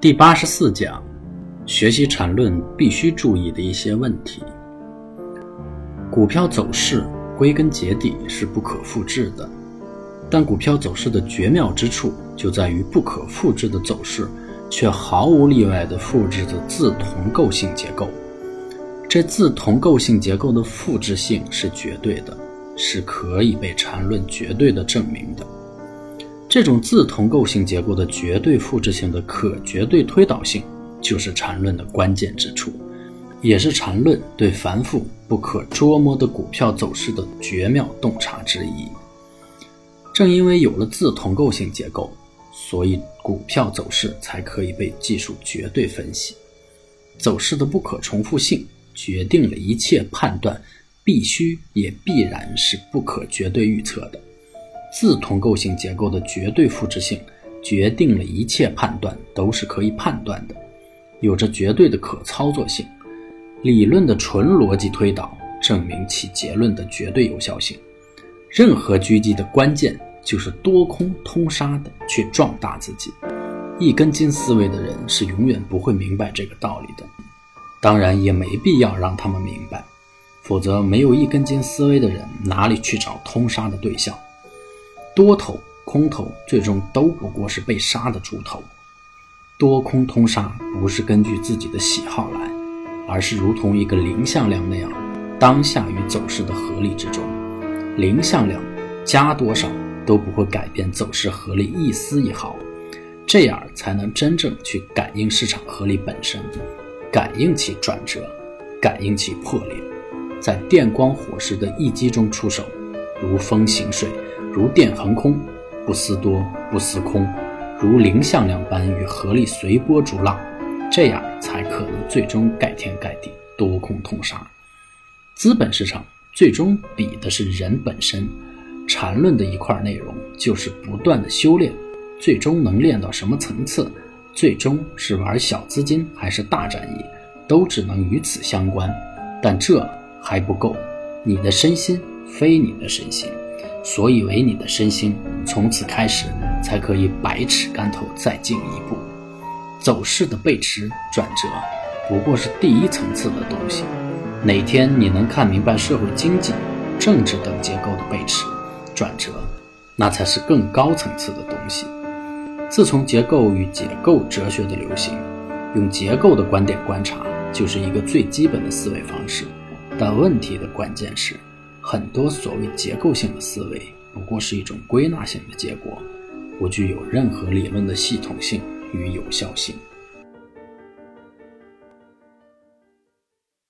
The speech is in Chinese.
第八十四讲，学习缠论必须注意的一些问题。股票走势归根结底是不可复制的，但股票走势的绝妙之处就在于不可复制的走势，却毫无例外地复制着自同构性结构。这自同构性结构的复制性是绝对的，是可以被缠论绝对的证明的。这种自同构性结构的绝对复制性的可绝对推导性，就是缠论的关键之处，也是缠论对繁复不可捉摸的股票走势的绝妙洞察之一。正因为有了自同构性结构，所以股票走势才可以被技术绝对分析。走势的不可重复性。决定了一切判断必须也必然是不可绝对预测的，自同构性结构的绝对复制性决定了一切判断都是可以判断的，有着绝对的可操作性。理论的纯逻辑推导证明其结论的绝对有效性。任何狙击的关键就是多空通杀的去壮大自己。一根筋思维的人是永远不会明白这个道理的。当然也没必要让他们明白，否则没有一根筋思维的人哪里去找通杀的对象？多头、空头最终都不过是被杀的猪头。多空通杀不是根据自己的喜好来，而是如同一个零向量那样，当下与走势的合力之中，零向量加多少都不会改变走势合力一丝一毫，这样才能真正去感应市场合力本身。感应其转折，感应其破裂，在电光火石的一击中出手，如风行水，如电横空，不思多，不思空，如零向量般与合力随波逐浪，这样才可能最终盖天盖地，多空通杀。资本市场最终比的是人本身，缠论的一块内容就是不断的修炼，最终能练到什么层次？最终是玩小资金还是大战役，都只能与此相关。但这还不够，你的身心非你的身心，所以为你的身心，从此开始才可以百尺竿头再进一步。走势的背驰转折，不过是第一层次的东西。哪天你能看明白社会经济、政治等结构的背驰转折，那才是更高层次的东西。自从结构与解构哲学的流行，用结构的观点观察，就是一个最基本的思维方式。但问题的关键是，很多所谓结构性的思维，不过是一种归纳性的结果，不具有任何理论的系统性与有效性。